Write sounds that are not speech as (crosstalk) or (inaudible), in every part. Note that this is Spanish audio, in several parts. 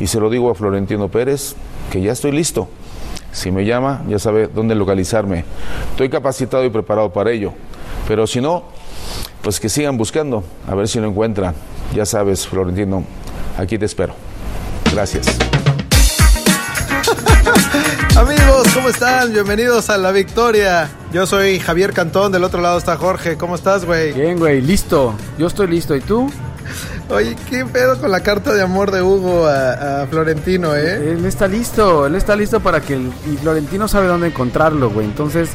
y se lo digo a Florentino Pérez que ya estoy listo. Si me llama, ya sabe dónde localizarme. Estoy capacitado y preparado para ello. Pero si no, pues que sigan buscando, a ver si lo encuentran. Ya sabes, Florentino, aquí te espero. Gracias. (laughs) Amigos, ¿cómo están? Bienvenidos a La Victoria. Yo soy Javier Cantón, del otro lado está Jorge. ¿Cómo estás, güey? Bien, güey, listo. Yo estoy listo. ¿Y tú? Oye, ¿qué pedo con la carta de amor de Hugo a, a Florentino, eh? Él está listo. Él está listo para que el, y Florentino sabe dónde encontrarlo, güey. Entonces,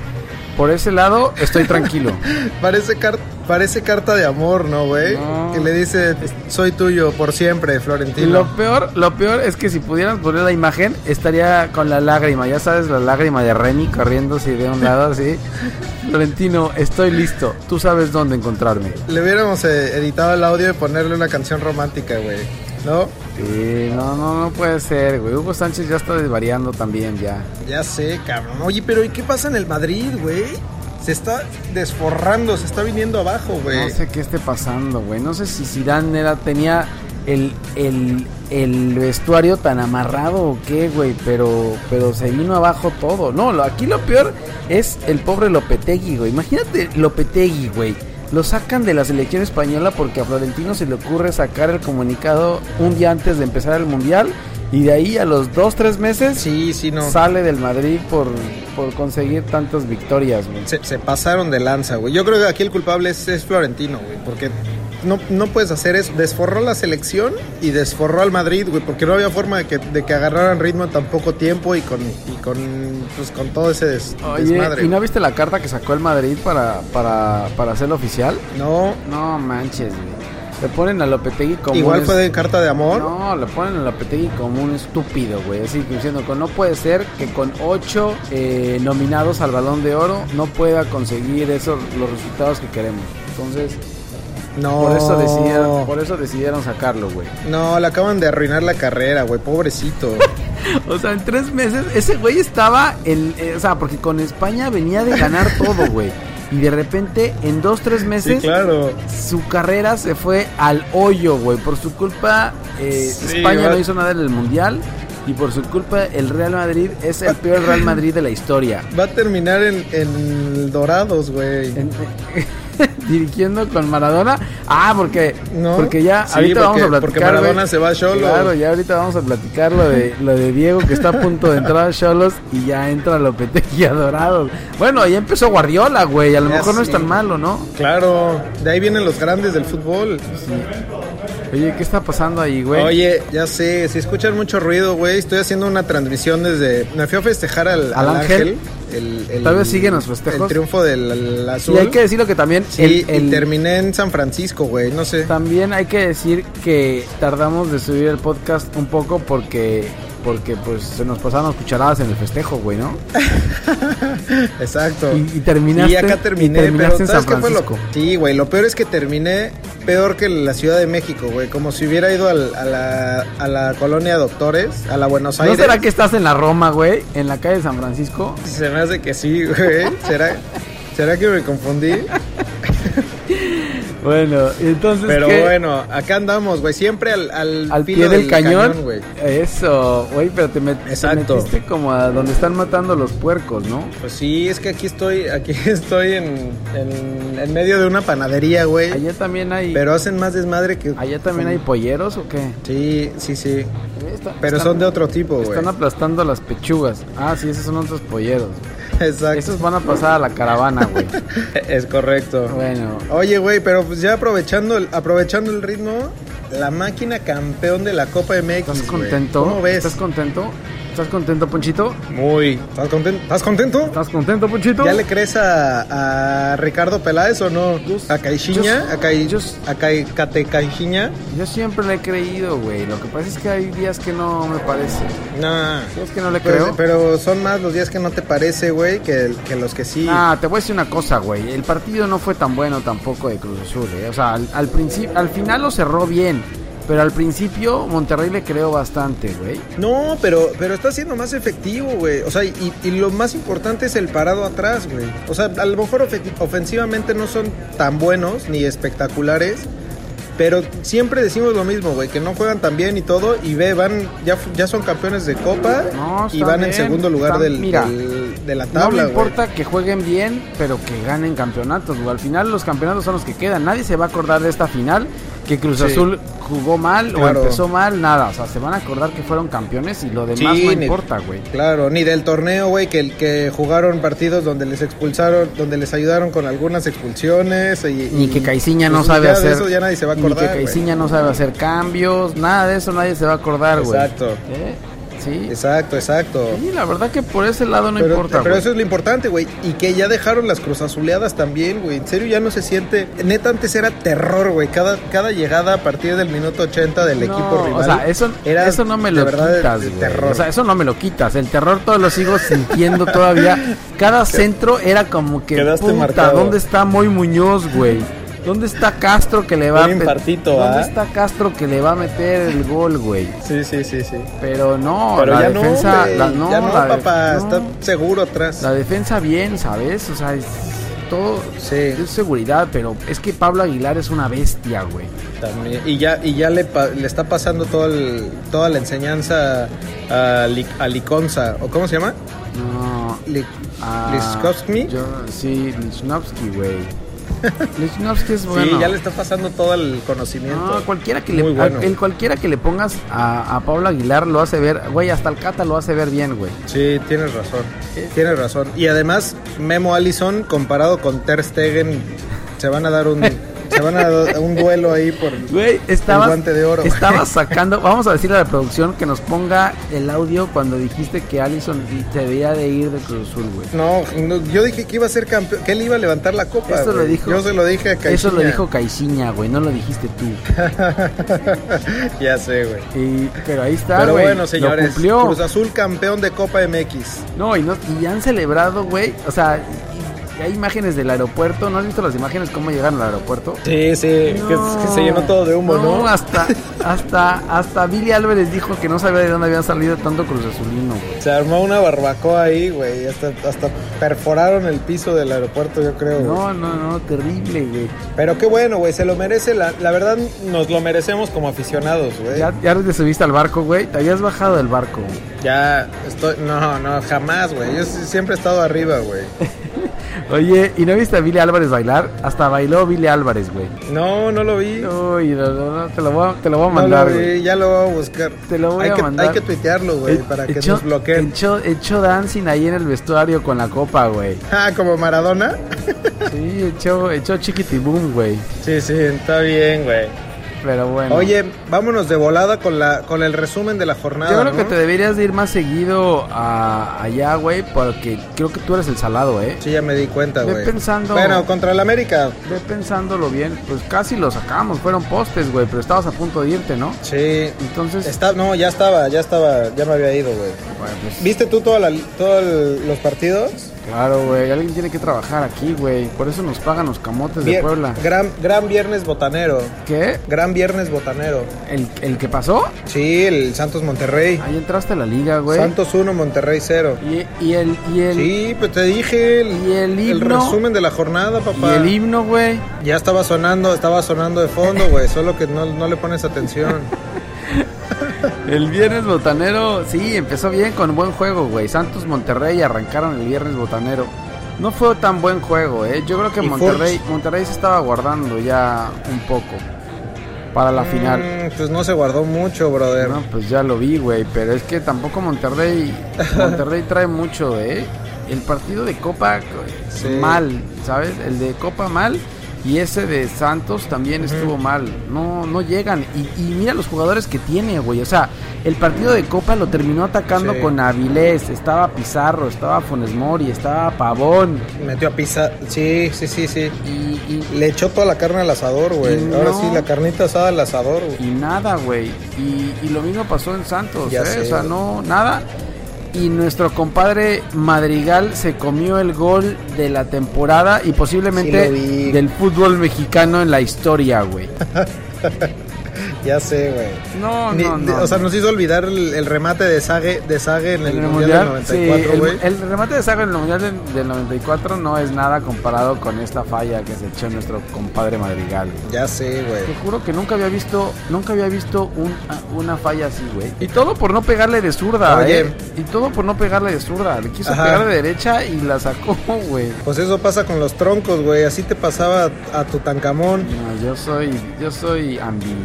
por ese lado, estoy tranquilo. (laughs) parece, car parece carta de amor, ¿no, güey? No. Que le dice, soy tuyo por siempre, Florentino. Lo peor, lo peor es que si pudieras poner la imagen, estaría con la lágrima. Ya sabes, la lágrima de Remy corriendo así de un lado, así. (laughs) Florentino, estoy listo. Tú sabes dónde encontrarme. Le hubiéramos eh, editado el audio y ponerle una canción romántica, güey. ¿No? Sí, no, no, no puede ser, güey. Hugo Sánchez ya está desvariando también, ya. Ya sé, cabrón. Oye, pero ¿y qué pasa en el Madrid, güey? Se está desforrando, se está viniendo abajo, güey. No sé qué esté pasando, güey. No sé si Zidane era, tenía el, el, el vestuario tan amarrado o qué, güey. Pero, pero se vino abajo todo. No, lo, aquí lo peor es el pobre Lopetegui, güey. Imagínate Lopetegui, güey. Lo sacan de la selección española porque a Florentino se le ocurre sacar el comunicado un día antes de empezar el mundial. Y de ahí a los dos, tres meses Sí, sí, no. sale del Madrid por, por conseguir tantas victorias, güey. Se, se pasaron de lanza, güey. Yo creo que aquí el culpable es, es Florentino, güey. Porque no, no puedes hacer eso. Desforró la selección y desforró al Madrid, güey. Porque no había forma de que, de que agarraran ritmo en tan poco tiempo y con, y con, pues, con todo ese des- Oye, desmadre. ¿y no viste la carta que sacó el Madrid para, para, para hacerlo oficial? No, No manches, güey. Le ponen a Lopetegui como igual un fue de carta de amor. No, le ponen a Lopetegui como un estúpido, güey. Así que diciendo que no puede ser que con ocho eh, nominados al Balón de Oro no pueda conseguir esos los resultados que queremos. Entonces, No. por eso decidieron, por eso decidieron sacarlo, güey. No, le acaban de arruinar la carrera, güey. Pobrecito. (laughs) O sea, en tres meses ese güey estaba en, eh, o sea, porque con España venía de ganar (laughs) todo, güey. Y de repente, en dos, tres meses, claro. su carrera se fue al hoyo, güey. Por su culpa, eh, Sí, España va- no hizo nada en el Mundial. Y por su culpa, el Real Madrid es el peor Real Madrid de la historia. Va a terminar en, en Dorados, güey. En- (laughs) dirigiendo con Maradona. Ah, porque, No. porque ya Sí, ahorita vamos a platicar. porque Maradona se va a. Claro, ya ahorita vamos a platicar lo de, lo de Diego que está a punto de entrar a Cholos y ya entra Lopetegui (laughs) a Dorados. Bueno, ya empezó Guardiola, güey. A lo Ya mejor no es tan malo, ¿no? Claro, de ahí vienen los grandes del fútbol. Oye, ¿qué está pasando ahí, güey? Oye, ya sé, si escuchan mucho ruido, güey, estoy haciendo una transmisión desde... Me fui a festejar al, ¿Al al Ángel? Ángel. El, el- ¿Todavía siguen los festejos? El triunfo del el azul. Y hay que decirlo que también Sí, el- y terminé en San Francisco, güey, no sé. también hay que decir que tardamos de subir el podcast un poco porque porque pues se nos pasaron las cucharadas en el festejo, güey, ¿no? (laughs) Exacto. Y, y terminaste Sí, acá terminé, y terminaste pero en ¿sabes San qué fue lo. Sí, güey, lo peor es que terminé peor que la Ciudad de México, güey, como si hubiera ido al- a, la, a la colonia Doctores, a la Buenos ¿No Aires. será que estás en la Roma, güey? En la calle de San Francisco. Se me hace que sí, güey. ¿Será, ¿Será que me confundí? Bueno, entonces Pero ¿qué? bueno, acá andamos, güey. Siempre al, al, al pie del, cañón. güey. Eso, güey, pero te, met- te Exacto. metiste como a donde están matando los puercos, ¿no? Pues sí, es que aquí estoy, aquí (laughs) estoy en, en, en medio de una panadería, güey. Allá también hay Pero hacen más desmadre que. allá también hay polleros o qué? Sí, sí, sí. Está- Pero están- son de otro tipo, güey. Están aplastando las pechugas. Ah, sí, esos son otros polleros. Exacto. Esos van a pasar a la caravana, güey. (laughs) Es correcto. Bueno, Oye, güey, pero pues ya aprovechando el, aprovechando el ritmo, la máquina campeón de la Copa MX. ¿estás contento? ¿Cómo ves? ¿Estás contento? ¿Estás contento, Ponchito? Muy. ¿Estás contento? ¿Estás contento? ¿Estás contento, Ponchito? ¿Ya le crees a, a Ricardo Peláez o no? Yo- ¿A Caixinha? yo- ¿A, Cai, yo- a Cai- Cate Caixinha? Yo siempre le he creído, güey. Lo que pasa es que hay días que no me parece. Nah. ¿Sabes que no le creo? pero son más los días que no te parece, güey, que, que los que sí. Ah, te voy a decir una cosa, güey. El partido no fue tan bueno tampoco de Cruz Azul, ¿eh? O sea, al, al principio, al final lo cerró bien. Pero al principio Monterrey le creó bastante, güey. No, pero, pero está siendo más efectivo, güey. O sea, y, y lo más importante es el parado atrás, güey. O sea, a lo mejor ofe- ofensivamente no son tan buenos ni espectaculares, Pero siempre decimos lo mismo, güey, que no juegan tan bien y todo, y ve, van, ya, ya son campeones de Copa No, y van en segundo lugar del, mira, del- de la No tabla, me güey. importa que jueguen bien, pero que ganen campeonatos, güey. Al final los campeonatos son los que quedan. Nadie se va a acordar de esta final que Cruz Sí. Azul jugó mal Claro. o empezó mal, nada. O sea, se van a acordar que fueron campeones y lo demás Sí, no ni- importa, güey. Claro, ni del torneo, güey, que, que jugaron partidos donde les expulsaron, donde les ayudaron con algunas expulsiones. Y, Ni que Caiciña no pues, sabe ya de hacer. eso ya nadie se va a Ni que. Caiciña no sabe hacer cambios, nada de eso nadie se va a acordar, güey. Exacto. ¿Eh? Sí. Exacto, exacto. Sí, la verdad que por ese lado no pero, importa, pero eso es lo importante, güey. Y que ya dejaron las cruzazuleadas también, güey. En serio ya no se siente. Neta, antes era terror, güey. Cada, cada llegada a partir del minuto 80 del No, equipo rival. O sea, eso, era eso no me de lo verdad de- quitas, de güey. terror. O sea, eso no me lo quitas. El terror todo lo sigo sintiendo todavía. Cada (laughs) centro era como que, Quedaste puta, marcado. ¿dónde está Moy Muñoz, güey? ¿Dónde está Castro que le va Un a ¿Dónde ¿ah? está Castro que le va a meter el gol, güey? Sí, sí, sí, sí. Pero no, Pero la ya defensa, no, la, no, ya no, la papá. no. Está seguro atrás. La defensa bien, ¿sabes? O sea, es todo Sí. es seguridad, pero es que Pablo Aguilar es una bestia, güey. También. Y ya, y ya le, pa- le está pasando todo el- toda la enseñanza a, a Liconza. ¿O cómo se llama? No, Ah, Liskowski. yo- sí, Lichnowsky, güey. (laughs) Lichnowsky es Sí, bueno. ya le está pasando todo el conocimiento. No, cualquiera que le, bueno. a- el cualquiera que le pongas a, a Pablo Aguilar lo hace ver, güey, hasta el Cata lo hace ver bien, güey. Sí, tienes razón. Tienes razón. Y además, Memo Allison, comparado con Ter Stegen, se van a dar un, (laughs) se van a dar un duelo ahí por Güey, estabas, el guante de oro. estabas (laughs) sacando, vamos a decirle a la producción que nos ponga el audio cuando dijiste que Allison se debía de ir de Cruz Azul, güey. No, no, yo dije que iba a ser campeón, que él iba a levantar la copa. Eso lo dijo- Yo se lo dije a Eso Caixinha. lo dijo Caiciña, güey, no lo dijiste tú. (laughs) ya sé, güey. Y- pero ahí está, Pero güey. bueno, señores, cumplió. Cruz Azul campeón de Copa MX. No, y, no, y han celebrado, güey. O sea, hay imágenes del aeropuerto. ¿No has visto las imágenes cómo llegaron al aeropuerto? Sí, sí, que, que se llenó todo de humo, ¿no? hasta, (laughs) hasta, hasta Billy Álvarez dijo que no sabía de dónde habían salido tanto Cruz Azulino, güey. Se armó una barbacoa ahí, güey. Hasta, hasta perforaron el piso del aeropuerto, yo creo. güey. No, no, no, terrible, güey. Pero qué bueno, güey. Se lo merece. La, la verdad, nos lo merecemos como aficionados, güey. Ya, ya te subiste al barco, güey. Te habías bajado del barco, güey. Ya estoy. No, no, jamás, güey. Yo siempre he estado arriba, güey. (laughs) Oye, ¿y no viste a Billy Álvarez bailar? Hasta bailó Billy Álvarez, güey. No, no lo vi. Uy, no, no, no, te lo voy a, te lo voy a No mandar, güey. ya lo voy a buscar. Te lo voy hay a que, mandar. Hay que tuitearlo, güey, Eh, para que nos bloqueen. Echó, echó dancing ahí en el vestuario con la copa, güey. Ah, como Maradona. Sí, echó, echó chiquitibum, güey. sí, sí, está bien, güey. Pero bueno. Oye, vámonos de volada con la con el resumen de la jornada. yo creo ¿no? que te deberías de ir más seguido a, allá, güey, porque creo que tú eres el salado, ¿eh? Sí, ya me di cuenta, güey. pensando- Bueno, contra el América. Ve pensándolo bien, pues casi lo sacamos, fueron postes, güey, pero estabas a punto de irte, ¿no? Sí. Entonces, Está, no, ya estaba, ya estaba, ya me había ido, güey. bueno, pues, ¿Viste tú todos los partidos? Claro, güey, alguien tiene que trabajar aquí, güey, por eso nos pagan los camotes de Puebla. Gran, gran viernes botanero. ¿Qué? Gran viernes botanero. ¿El, el que pasó? Sí, el Santos Monterrey. Ahí entraste a la liga, güey. Santos 1, Monterrey 0. Y, y el, y el, Sí, pues te dije el, Y el himno. resumen de la jornada, y papá. el himno, güey. Ya estaba sonando, estaba sonando de fondo, güey, solo que no, no le pones atención. (laughs) El viernes botanero, sí, empezó bien con buen juego, güey. Santos Monterrey arrancaron el viernes botanero. No fue tan buen juego, eh. Yo creo que Monterrey, Monterrey se estaba guardando ya un poco para la final. Mm, pues no se guardó mucho, brother. No, pues ya lo vi, güey, pero es que tampoco Monterrey, (laughs) Monterrey trae mucho, eh. El partido de Copa Sí. mal, ¿sabes? El de Copa mal y ese de Santos también estuvo mal. No, no llegan. Y, y mira los jugadores que tiene, güey. O sea, el partido de Copa lo terminó atacando Sí. con Avilés, estaba Pizarro, estaba Funes Mori, estaba Pavón. Metió a pizza. Sí, sí, sí, sí. Y, y, Le echó toda la carne al asador, güey. Ahora sí, la carnita asada al asador, güey. y nada, güey. Y, y lo mismo pasó en Santos, Ya ¿eh? sé, o sea, no, nada. Y nuestro compadre Madrigal se comió el gol de la temporada y posiblemente Sí del fútbol mexicano en la historia, güey. (laughs) Ya sé, güey. No, Ni- no, no. o sea, no. nos hizo olvidar el, el remate de Sage, de Sage en el, el Mundial, mundial, del sí, 94, el, güey. el remate de Saga en el mundial del, del 94 no es nada comparado con esta falla que se echó nuestro compadre Madrigal. Ya sé, güey. Te juro que nunca había visto, nunca había visto un- una falla así, güey. Y todo por no pegarle de zurda, Oye. ¿eh? Y todo por no pegarle de zurda. Le quiso Ajá. pegar de derecha y la sacó, (laughs) güey. Pues eso pasa con los troncos, güey. Así te pasaba a Tutankamón. No, yo soy, yo soy ambi,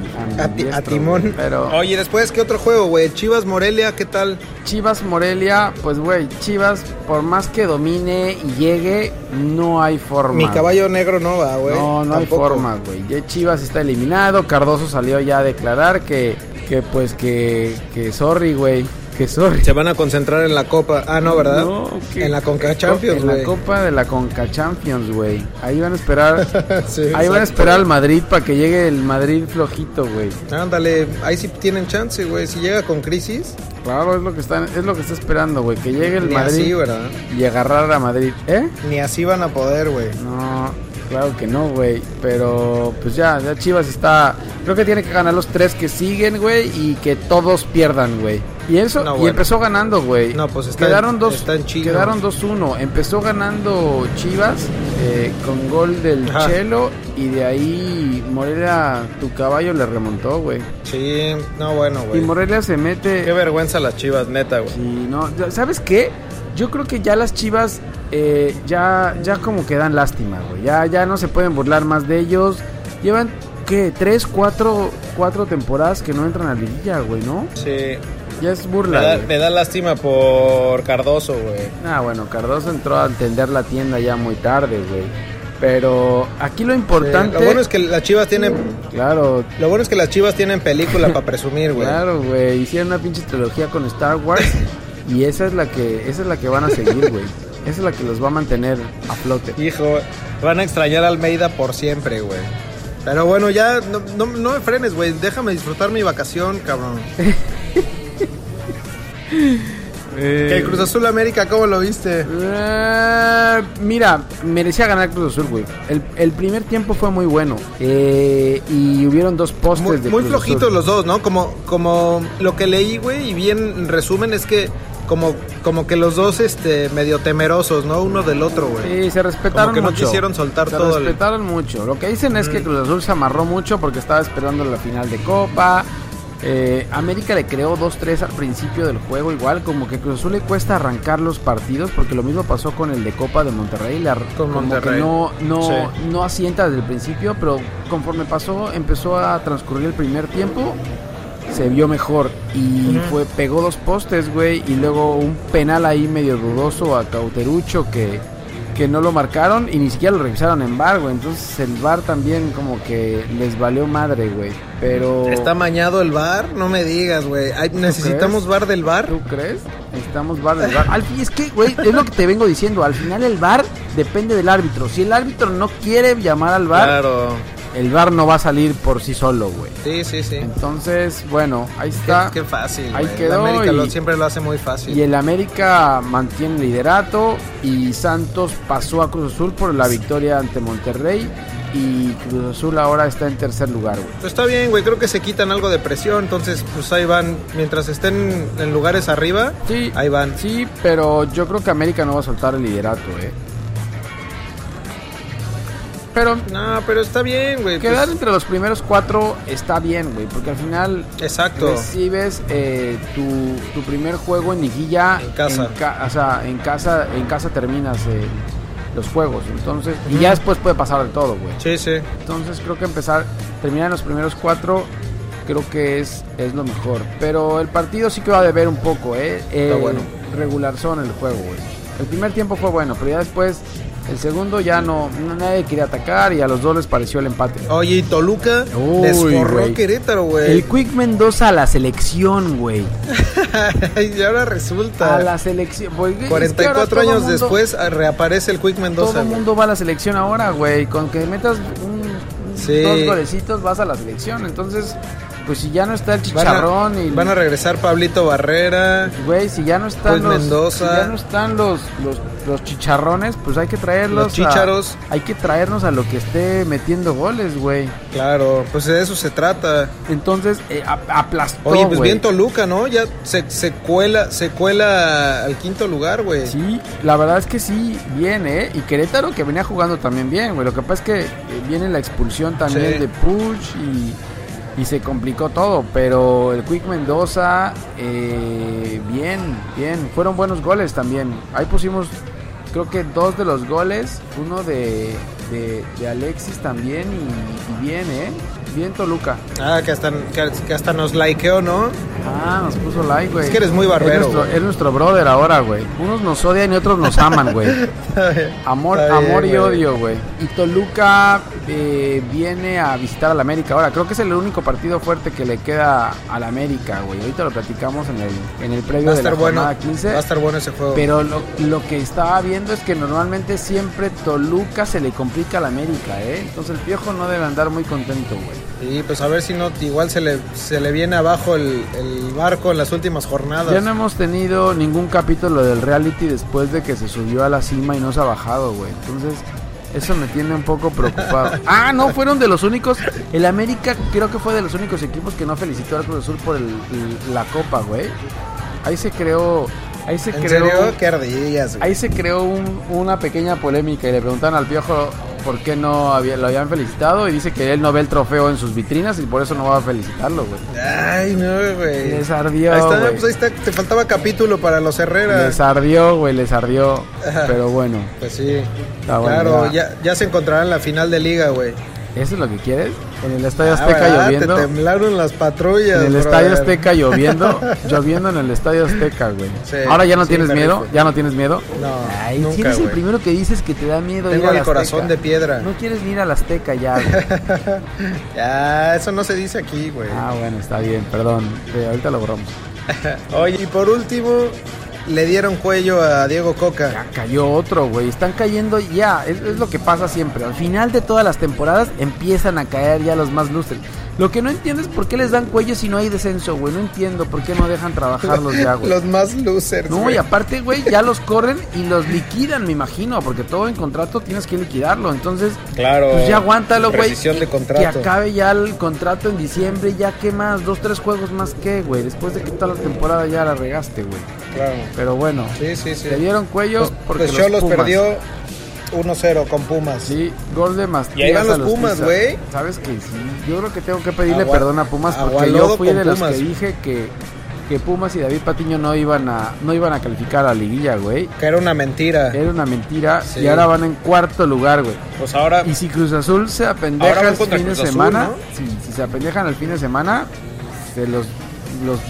A, ti- ambidiestro, a timón. güey, Pero Oye, después, ¿qué otro juego, güey? Chivas Morelia, ¿qué tal? Chivas Morelia, pues güey, Chivas, por más que domine y llegue, no hay forma. Mi caballo negro no va, güey. No, no hay forma, güey. Ya Chivas está eliminado. Cardoso salió ya a declarar que, que pues que, que sorry, güey. Que sorry. Se van a concentrar en la Copa. Ah, no, ¿verdad? No, que- En la Conca Champions, En la güey. Copa de la Conca Champions, güey. Ahí van a esperar. (laughs) Sí, ahí van a esperar al Madrid para que llegue el Madrid flojito, güey. Ándale, ahí sí tienen chance, güey. Si llega con crisis, Claro, es lo que está, es lo que está esperando, güey. Que llegue el ni Madrid así, ¿verdad? y agarrar a Madrid. ¿Eh? Ni así van a poder, güey. No, claro que no, güey. Pero pues ya, ya Chivas está. Creo que tiene que ganar los tres que siguen, güey. Y que todos pierdan, güey. Y eso, No, y empezó ganando, güey. No, pues está quedaron en- dos, está en chino. quedaron 2-1. Empezó ganando Chivas eh, con gol del Ajá. Chelo. Y de ahí Morelia, tu caballo le remontó, güey. Sí, no, bueno, Y güey. Morelia se mete. Qué vergüenza las chivas, neta, güey. Sí, no, ¿sabes qué? Yo creo que ya las Chivas eh, ya, ya como que dan lástima, güey. Ya, ya no se pueden burlar más de ellos. Llevan, ¿qué? Tres, cuatro, cuatro temporadas que no entran a liguilla, güey, ¿no? Sí. Ya es Me burla. da, me da lástima por Cardoso, güey. Ah, bueno, Cardoso entró a atender la tienda ya muy tarde, güey. Pero aquí lo importante... Lo bueno es que las chivas tienen. Claro, Lo bueno es que las chivas tienen película para presumir, güey. Claro, güey, hicieron una pinche trilogía con Star Wars y esa es la que esa es la que van a seguir, güey. Esa es la que los va a mantener a flote. Hijo, van a extrañar a Almeida por siempre, güey. Pero bueno, ya no, no, no me frenes, güey. Déjame disfrutar mi vacación, cabrón. Que (laughs) el Cruz Azul América, ¿cómo lo viste? Eh, mira, merecía ganar Cruz Azul, güey. El, el primer tiempo fue muy bueno eh, y hubieron dos postes Muy, de muy Cruz flojitos Azul. los dos, ¿no? Como, como lo que leí, güey, y bien en resumen es que como, como que los dos este medio temerosos, ¿no? Uno del otro, güey. Sí, se respetaron Como que no mucho. quisieron soltar se todo el- respetaron mucho. Lo que dicen es que Cruz Azul se amarró mucho porque estaba esperando la final de Copa. Eh, América le creó 2-3 al principio del juego, igual como que Cruz Azul le cuesta arrancar los partidos, porque lo mismo pasó con el de Copa de Monterrey, Con como Monterrey. que no, no, Sí. no asienta desde el principio, pero conforme pasó, empezó a transcurrir el primer tiempo, se vio mejor y fue pegó dos postes, güey, y luego un penal ahí medio dudoso a Cauterucho que, que no lo marcaron y ni siquiera lo revisaron en VAR, güey. Entonces el VAR también como que les valió madre, güey. Pero Está mañado el bar, no me digas, güey. Ay, Necesitamos crees? bar del bar. ¿Tú crees? Necesitamos VAR del VAR. Al fin, es que, güey, es lo que te vengo diciendo. Al final el VAR depende del árbitro. Si el árbitro no quiere llamar al VAR, Claro. El VAR no va a salir por sí solo, güey. Sí, sí, sí. Entonces, bueno, ahí está. qué fácil. Ahí quedó La América y- lo- siempre lo hace muy fácil. Y el América mantiene el liderato y Santos pasó a Cruz Azul por la victoria ante Monterrey y Cruz Azul ahora está en tercer lugar, güey. Pues está bien, güey. Creo que se quitan algo de presión. Entonces, pues ahí van. Mientras estén en lugares arriba, Sí, ahí van. sí, pero yo creo que América no va a soltar el liderato, eh. Pero No, pero está bien, güey. pues, quedar entre los primeros cuatro está bien, güey, porque al final exacto. recibes eh, tu, tu primer juego en liguilla En casa. ca- o sea, en casa, en casa terminas eh, los juegos, entonces y ya después puede pasar de todo, güey. Sí, sí. Entonces creo que empezar, terminar en los primeros cuatro, creo que es, es lo mejor. Pero el partido sí que va a deber un poco, ¿eh? eh bueno. Regular son el juego, güey. El primer tiempo fue bueno, pero ya después, el segundo ya no, nadie quería atacar y a los dos les pareció el empate. Oye, y Toluca Uy, desforró Querétaro, güey. El Quick Mendoza a la selección, güey. (laughs) y ahora resulta. A la selección. ahora 44 todo años mundo- después ah, reaparece el Quick Mendoza. Todo el mundo va a la selección ahora, güey. Con que metas un- Sí. dos golecitos vas a la selección. Entonces, pues si ya no está el Van a, chicharrón y van a regresar Pablito Barrera. güey, si ya no están Pues los Mendoza. si ya no están los, los los chicharrones, pues hay que traerlos Los a- chícharos. hay que traernos a lo que esté metiendo goles, güey. Claro, pues de eso se trata. Entonces, eh, ap- aplastó, Oye, pues bien Toluca, ¿no? Ya se, se cuela, se cuela al quinto lugar, güey. Sí, la verdad es que sí, bien, ¿eh? Y Querétaro que venía jugando también bien, güey. Lo que pasa es que eh, viene la expulsión también Sí. de Puch y, y se complicó todo. Pero el Quick Mendoza, eh, bien, bien. Fueron buenos goles también. Ahí pusimos, creo que dos de los goles. Uno de, de, Alexis también y, y bien, ¿eh? Bien Toluca. Ah, que hasta, que, que hasta nos likeó, ¿no? Ah, nos puso like, güey. Es que eres muy barbero, Es nuestro, güey. es nuestro brother ahora, güey. Unos nos odian y otros nos aman, güey. (laughs) Amor, bien, amor y odio, güey. Y Toluca eh, viene a visitar al América ahora. Creo que es el único partido fuerte que le queda al América, güey. Ahorita lo platicamos en el, en el previo de la estar bueno. jornada 15. Va a estar bueno ese juego. Pero lo, lo que estaba viendo es que normalmente siempre Toluca se le complica al América, ¿eh? Entonces el Piojo no debe andar muy contento, güey. Sí, pues a ver si no, igual se le, se le viene abajo el, el barco en las últimas jornadas. Ya no hemos tenido ningún capítulo del reality después de que se subió a la cima y no se ha bajado, güey. Entonces, eso me tiene un poco preocupado. (laughs) Ah, no, fueron de los únicos. El América creo que fue de los únicos equipos que no felicitó al Cruz Azul por el- el- la copa, güey. Ahí se creó. Ahí se ¿En creó. serio? ¿Qué ardillas, güey? Ahí se creó un- una pequeña polémica y le preguntaron al piojo por qué no había- lo habían felicitado y dice que él no ve el trofeo en sus vitrinas y por eso no va a felicitarlo, güey. Ay, no, güey. Les ardió, Ahí está, güey. pues ahí está. Te faltaba capítulo para los Herrera. Les ardió, güey, les ardió. Pero bueno, Pues sí. Está bueno, claro, ya. ya, ya se encontrará en la final de liga, güey. ¿Eso es lo que quieres? En el Estadio Ah, Azteca ¿verdad? lloviendo. Te temblaron las patrullas. En el brother. Estadio Azteca lloviendo. (laughs) lloviendo en el Estadio Azteca, güey. Sí, Ahora ya no sí, tienes miedo. Ya no tienes miedo. No, Ay, nunca, si eres el primero que dices que te da miedo Tengo ir al el corazón Azteca. de piedra. No quieres ir al Azteca ya, güey. (laughs) Ya, eso no se dice aquí, güey. Ah, bueno, está bien, perdón. Ahorita lo borramos. (laughs) Oye, y por último, le dieron cuello a Diego Coca. Ya cayó otro, güey. Están cayendo ya. Es, es lo que pasa siempre. Al final de todas las temporadas empiezan a caer ya los más lustres. Lo que no entiendo es por qué les dan cuello si no hay descenso, güey. No entiendo por qué no dejan trabajarlos ya, güey. (laughs) Los más losers. No, güey. y aparte, güey, ya los corren y los liquidan, me imagino, porque todo en contrato tienes que liquidarlo. Entonces, Claro. pues ya aguántalo, güey. De Que contrato. acabe ya el contrato en diciembre, ya qué más, dos, tres juegos más que, güey. Después de que toda la temporada ya la regaste, güey. Claro. Pero bueno, Sí, sí, sí. le dieron cuello Pues, porque pues los Cholos Pumas. perdió 1-0 con Pumas. Sí, gol de Mastías Y ahí van los Pumas, güey. Sabes que sí. Yo creo que tengo que pedirle Agua- perdón a Pumas porque yo fui de los que dije que, que Pumas y David Patiño no iban a no iban a calificar a la liguilla, güey. Que era una mentira. Era una mentira Sí. y ahora van en cuarto lugar, güey. Pues ahora. Y si Cruz Azul se apendeja el fin de Azul, semana, ¿no? si, si se apendejan el fin de semana, se los, los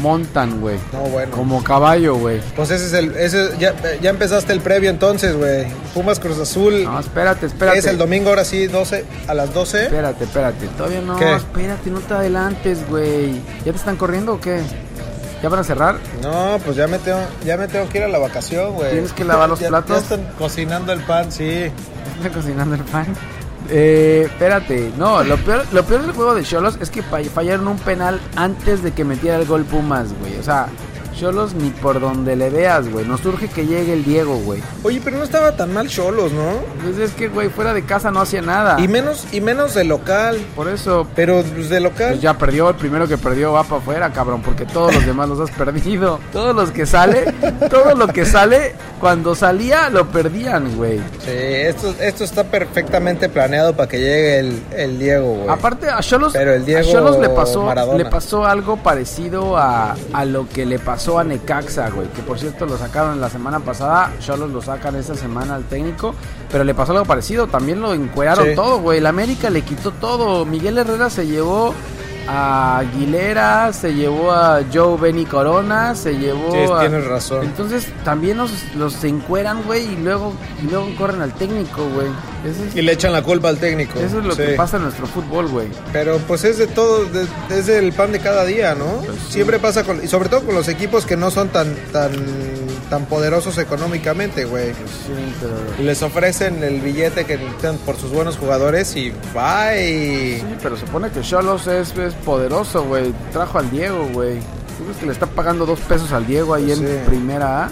montan, güey. No, bueno. Como caballo, güey. Pues ese es el. Ese, ya, ya empezaste el previo entonces, güey. Pumas Cruz Azul. No, espérate, espérate. es el domingo ahora sí, 12 a las 12. Espérate, espérate. Todavía no. ¿Qué? Espérate, no te adelantes, güey. ¿Ya te están corriendo o qué? ¿Ya van a cerrar? No, pues ya me tengo, ya me tengo que ir a la vacación, güey. ¿Tienes que lavar (laughs) los Ya- platos? Ya están cocinando el pan, sí. ¿Estás cocinando el pan? Eh, espérate, no, lo peor, lo peor del juego de Cholos es que fa- fallaron un penal antes de que metiera el gol Pumas, güey. O sea, Cholos ni por donde le veas, güey. Nos urge que llegue el Diego, güey. Oye, pero no estaba tan mal Cholos, ¿no? Pues es que, güey, fuera de casa no hacía nada. Y menos, y menos de local. Por eso, Pero pues, de local. pues ya perdió. El primero que perdió va para afuera, cabrón. Porque todos los demás los has perdido. Todos los que sale, (laughs) todo lo que sale, cuando salía lo perdían, güey. Sí, esto, esto está perfectamente planeado para que llegue el, el Diego, güey. Aparte a Cholos, Pero el Diego a Xolos le pasó Maradona. le pasó algo parecido a, a lo que le pasó a Necaxa, güey, que por cierto lo sacaron la semana pasada, Cholos lo sacan esta semana al técnico, pero le pasó algo parecido, también lo encueraron Sí. todo, güey, el América le quitó todo, Miguel Herrera se llevó a Aguilera, se llevó a Joe Benny Corona, se llevó Sí, a... tienes razón. Entonces también los, los encueran, güey, y luego, y luego corren al técnico, güey. Es, Y le echan la culpa al técnico. eso es lo Sí. que pasa en nuestro fútbol, güey. Pero pues es de todo, de- es el pan de cada día, ¿no? Pues sí. Siempre pasa con, y sobre todo con los equipos que no son tan, tan, tan poderosos económicamente, güey. Sí, pero... Les ofrecen el billete que necesitan por sus buenos jugadores y bye. Sí, pero supone que Cholos es, es poderoso, güey. Trajo al Diego, güey. ¿Tú crees que le está pagando dos pesos al Diego ahí Sí. en primera A?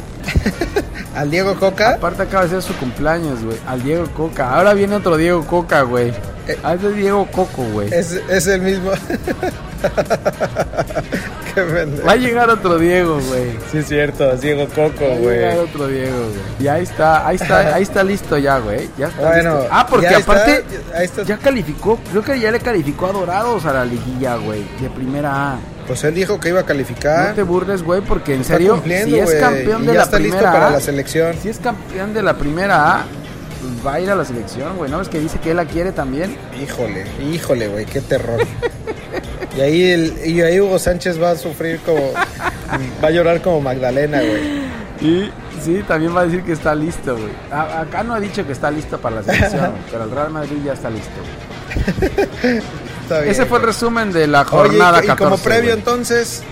(laughs) Al Diego Coca, Aparte acaba de ser su cumpleaños, güey. Al Diego Coca. Ahora viene otro Diego Coca, güey. Eh. Ah, es de Diego Coco, güey. es, es el mismo. (laughs) (laughs) Qué pendejo. Va a llegar otro Diego, güey. Sí, es cierto, es Diego Coco, Va a llegar otro Diego, güey. Y ahí está, ahí está, ahí está listo ya, güey. Ya está Bueno, listo. Ah, porque está, aparte ahí está. ya calificó, creo que ya le calificó a Dorados a la liguilla, güey, de primera A. Pues él dijo que iba a calificar. No te burles, güey, porque en Está serio, si es güey, campeón de ya la está listo para A, la selección. si es campeón de la primera A, pues va a ir a la selección, güey. ¿No ves que dice que él la quiere también? Híjole, híjole, güey, qué terror. (laughs) y ahí el, y ahí Hugo Sánchez va a sufrir como va a llorar como Magdalena, güey. Y sí, también va a decir que está listo, güey. A- acá no ha dicho que está listo para la selección, (laughs) pero el Real Madrid ya está listo. Está bien, Ese fue el resumen de la Oye, jornada y, y 14. como previo entonces,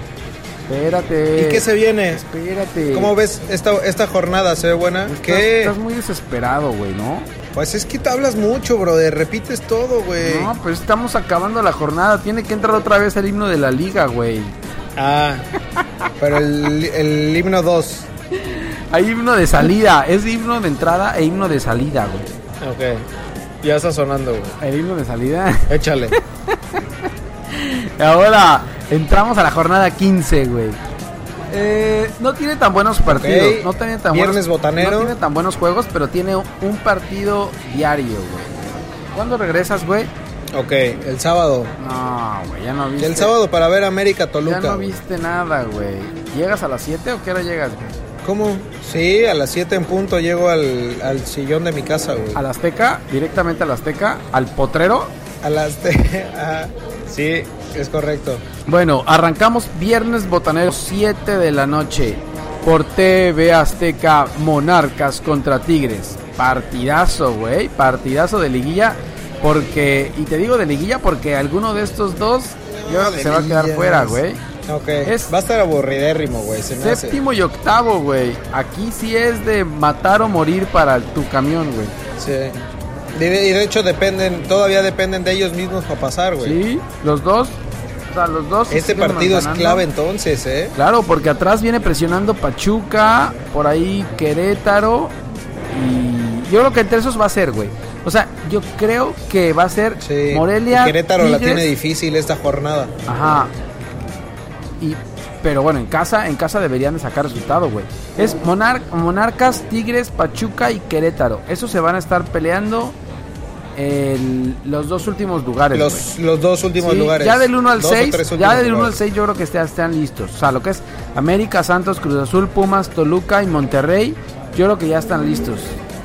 Espérate. ¿y qué se viene? Espérate. ¿Cómo ves esta, esta jornada? ¿Se ve buena? Estás, ¿Qué? estás muy desesperado, güey, ¿no? Pues es que te hablas mucho, brother. Repites todo, güey. No, pues estamos acabando la jornada. Tiene que entrar otra vez el himno de la liga, güey. Ah, pero el, el himno 2. Hay himno de salida. Es himno de entrada e himno de salida, güey. Ok. Ya está sonando, güey. El himno de salida. Échale. (laughs) Ahora entramos a la jornada 15, güey. Eh, no tiene tan buenos partidos. No tiene tan Viernes buenos, botanero. No tiene tan buenos juegos, pero tiene un partido diario, güey. ¿Cuándo regresas, güey? Ok, el sábado. No, güey, ya no viste. El sábado para ver América Ya Toluca. no güey. viste nada, güey. ¿Llegas a las 7 o qué hora llegas, güey? ¿Cómo? Sí, a las 7 en punto llego al, al sillón de mi casa, güey. ¿A la Azteca? ¿Directamente a la Azteca? ¿Al potrero? A las... (laughs) ah, sí, es correcto. Bueno, arrancamos viernes botanero 7 de la noche por TV Azteca Monarcas contra Tigres. Partidazo, güey, partidazo de liguilla porque y te digo de liguilla porque alguno de estos dos yo creo que de se va a quedar fuera, güey. Ok, Es- va a estar aburridérrimo, güey, se me hace. Séptimo y octavo, güey. Aquí sí es de matar o morir para tu camión, güey. Sí. De- y de hecho dependen, todavía dependen de ellos mismos para pasar, güey. Sí, los dos, o sea, los dos. Este partido es clave entonces, ¿eh? Claro, porque atrás viene presionando Pachuca, por ahí Querétaro y yo creo que entre esos va a ser, güey. O sea, yo creo que va a ser Sí. Morelia. Y Querétaro la tiene difícil esta jornada. Ajá. Y pero bueno, en casa en casa deberían de sacar resultado, güey. Es Monar- Monarcas, Tigres, Pachuca y Querétaro. Esos se van a estar peleando el- los dos últimos lugares. Los, los dos últimos Sí, lugares. Ya del 1 al Dos o 6, tres ya del 1 al lugares. 6 yo creo que estén, están listos. O sea, lo que es América, Santos, Cruz Azul, Pumas, Toluca y Monterrey, yo creo que ya están listos.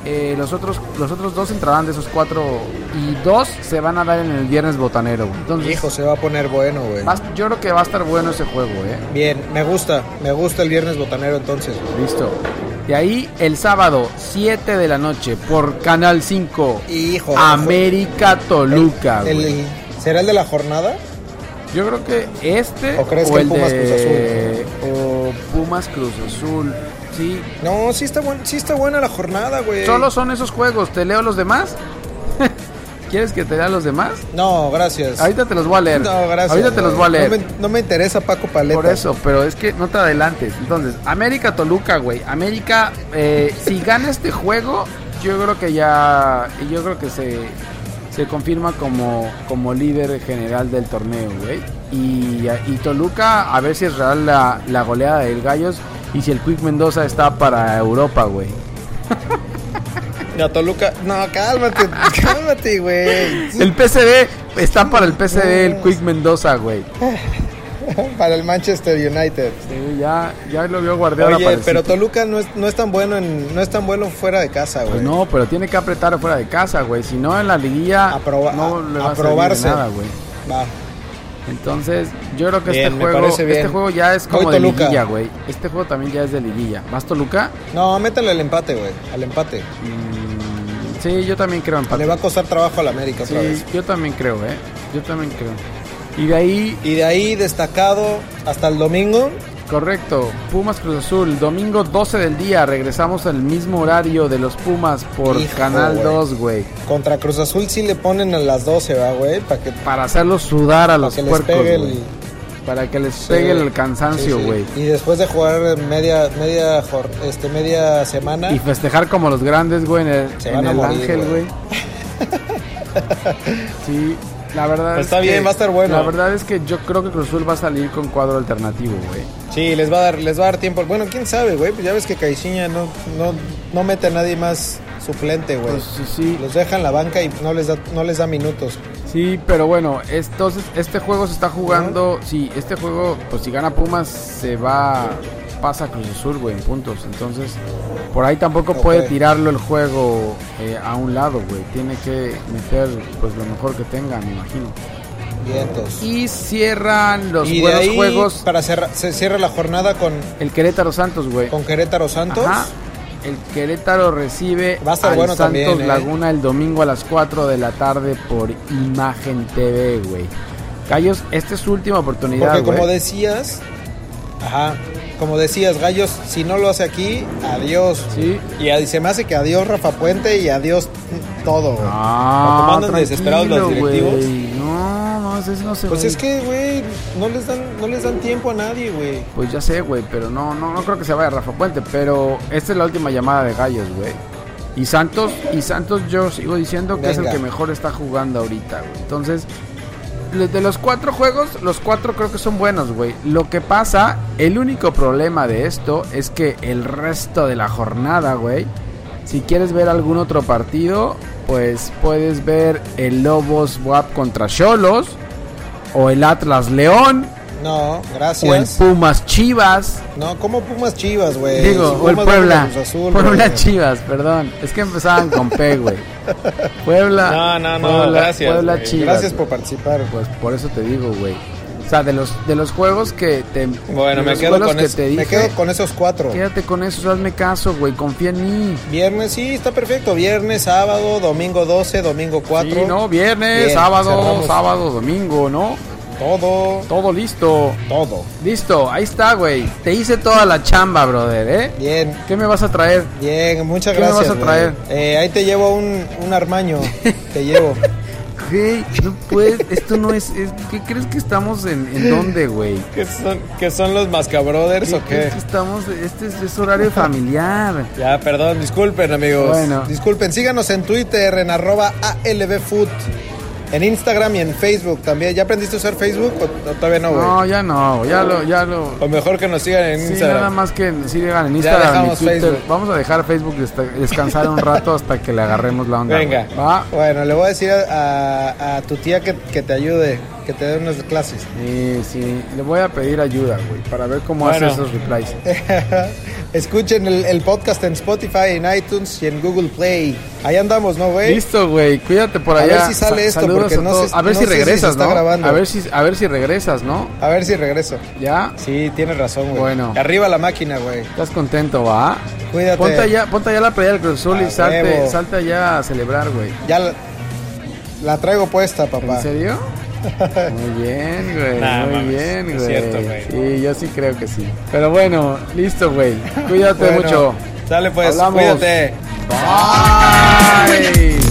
Eh, los otros los otros dos entrarán de esos cuatro y dos se van a dar en el viernes botanero. güey. Entonces, Hijo, se va a poner bueno, güey. va- yo creo que va a estar bueno ese juego, eh. Bien, me gusta, me gusta el viernes botanero entonces. güey. Listo. De ahí el sábado, 7 de la noche, por Canal 5, Hijo. América Toluca. el- güey. el- ¿Será el de la jornada? Yo creo que este ¿O crees que el Pumas de- o Pumas Cruz Azul. Sí, No, sí está, buen, sí está buena la jornada, güey. solo son esos juegos. ¿Te leo los demás? ¿Quieres que te lea los demás? No, gracias. Ahorita te los voy a leer. No, gracias. Ahorita te los voy a leer. No me, no me interesa Paco Paleta. Por eso, pero es que no te adelantes. Entonces, América Toluca, güey. América, eh, (laughs) si gana este juego, yo creo que ya. Yo creo que se, se confirma como, como líder general del torneo, güey. Y, y Toluca, a ver si es real la, la goleada del Gallos y si el Quick Mendoza está para Europa, güey. (laughs) No, Toluca. No, cálmate, (laughs) cálmate, güey. El PCB está para el PCB, el Quick Mendoza, güey. (laughs) Para el Manchester United. Sí, ya, ya lo vio Guardiola Oye, el pero. Toluca no es, no es tan bueno en, no es tan bueno fuera de casa, güey. Pues no, pero tiene que apretar fuera de casa, güey. Si no, en la liguilla Aproba- no le va a aprobarse. nada, güey. Va. Entonces, yo creo que Bien, este juego, este juego ya es Voy como de Toluca. liguilla, güey. Este juego también ya es de liguilla. ¿Vas Toluca? No, métale al empate, güey. Al empate. Mm, sí, yo también creo empate. Le va a costar trabajo al América otra Sí, vez. yo también creo, eh. Yo también creo. Y de ahí, Y de ahí destacado hasta el domingo, Correcto, Pumas Cruz Azul, domingo 12 del día, regresamos al mismo horario de los Pumas por Hijo, Canal güey. 2, güey. Contra Cruz Azul sí le ponen a las 12, va, güey, para que, Para hacerlos sudar a los que les puercos, pegue güey. el... Para que les Sí. pegue el cansancio, Sí, sí. güey. Y después de jugar media media este media semana, Y festejar como los grandes, güey, en el, Se en van a el morir, Ángel, güey. (laughs) sí, la verdad Pues es está que- bien, va a estar bueno. La verdad es que yo creo que Cruz Azul va a salir con cuadro alternativo, güey. sí, les va a dar les va a dar tiempo. Bueno, quién sabe, güey, pues ya ves que Caixinha no no no mete a nadie más suplente, güey. Pues sí, sí. Los deja en la banca y no les da no les da minutos. Sí, pero bueno, entonces este juego se está jugando. Sí, este juego, pues si gana Pumas, se va. Pasa a Cruz Azul, güey, en puntos. Entonces, por ahí tampoco puede tirarlo el juego eh, a un lado, güey. Tiene que meter, pues, lo mejor que tenga, me imagino. Vientos. Y cierran los y de buenos ahí juegos. para cerrar se cierra la jornada con El Querétaro Santos, güey. con Querétaro Santos. Ajá. El Querétaro recibe Va a estar al bueno Santos también, ¿eh? Laguna el domingo a las 4 de la tarde por Imagen TV, güey. Gallos, esta es su última oportunidad, Porque como güey. decías, ajá, como decías, Gallos, si no lo hace aquí, adiós. Sí. Y se me hace que adiós Rafa Puente y adiós todo. güey. Ah, Como andan desesperados los tranquilo, directivos. güey. No, no, eso no se Pues ve. es que, güey, no les dan, no les dan tiempo a nadie, güey. Pues ya sé, güey, pero no, no, no creo que se vaya Rafa Puente, pero esta es la última llamada de Gallos, güey. Y Santos, y Santos yo sigo diciendo que es el que mejor está jugando ahorita, güey. Entonces, de de los cuatro juegos, los cuatro creo que son buenos, güey. Lo que pasa, el único problema de esto es que el resto de la jornada, güey, si quieres ver algún otro partido, pues puedes ver el Lobos WAP contra Cholos, o el Atlas León, No, o el gracias. Pumas Chivas. No, como Pumas Chivas, güey. Digo, Si o el Puebla. Azul, Puebla. Chivas, perdón. Es que empezaban con P, güey. Puebla. (laughs) No, no, no, Puebla, gracias. Puebla. Chivas. Gracias por participar. Pues por eso te digo, güey. O sea, de los, de los juegos que te. Bueno, me quedo, con que te me dije, quedo con esos cuatro. Quédate con eso, hazme caso, güey. Confía en mí. Viernes, sí, está perfecto. Viernes, sábado, domingo 12, domingo 4. Sí, ¿no? Viernes, Bien, sábado, cerramos. sábado, domingo, ¿no? Todo, Todo listo. todo. Listo, ahí está, güey. Te hice toda la chamba, brother, ¿eh? Bien, ¿Qué me vas a traer? bien, muchas ¿Qué me gracias. vas a traer? Eh, ahí te llevo un, un armaño. (laughs) te llevo. Güey, no puedes, esto no es, es- ¿qué crees que estamos en, en dónde, güey? ¿Qué son, qué son los Mascabrothers ¿Qué o qué? que estamos, este es, es horario familiar. Ya, perdón, disculpen amigos. Bueno. Disculpen, síganos en Twitter en arroba ALBFood. En Instagram y en Facebook también. ¿Ya aprendiste a usar Facebook o, todavía no, güey? No, ya no, ya lo, ya lo. O mejor que nos sigan en Sí, Instagram. nada más que sigan en Ya Instagram y dejamos Twitter. Facebook. Vamos a dejar Facebook descansar un rato hasta que le agarremos la onda. Venga. Va. Bueno, le voy a decir a, a- a tu tía que, que te ayude, que te dé unas clases. Sí, sí, le voy a pedir ayuda, güey, para ver cómo Bueno. hace esos replies. (laughs) Escuchen el, el podcast en Spotify, en iTunes y en Google Play. Ahí andamos, ¿no, güey? Listo, güey, cuídate por A allá. ver si sale Sa- esto, porque a no sé- a ver no si regresas, ¿no? grabando. A ver si, a ver si regresas, ¿no? A ver si regreso. Ya. Sí, tienes razón, güey. Bueno. Arriba la máquina, güey. ¿Estás contento, va? Cuídate. Ponte allá, ponte allá la playa del Cruz Azul y A salte, salte allá a celebrar, güey. Ya la, la traigo puesta, papá. ¿En serio? Muy bien, güey. Nah, muy mames, bien, no güey. es cierto, güey. Sí, yo sí creo que sí. Pero bueno, listo, güey. Cuídate Bueno, mucho. Dale pues, Hablamos. cuídate. Bye.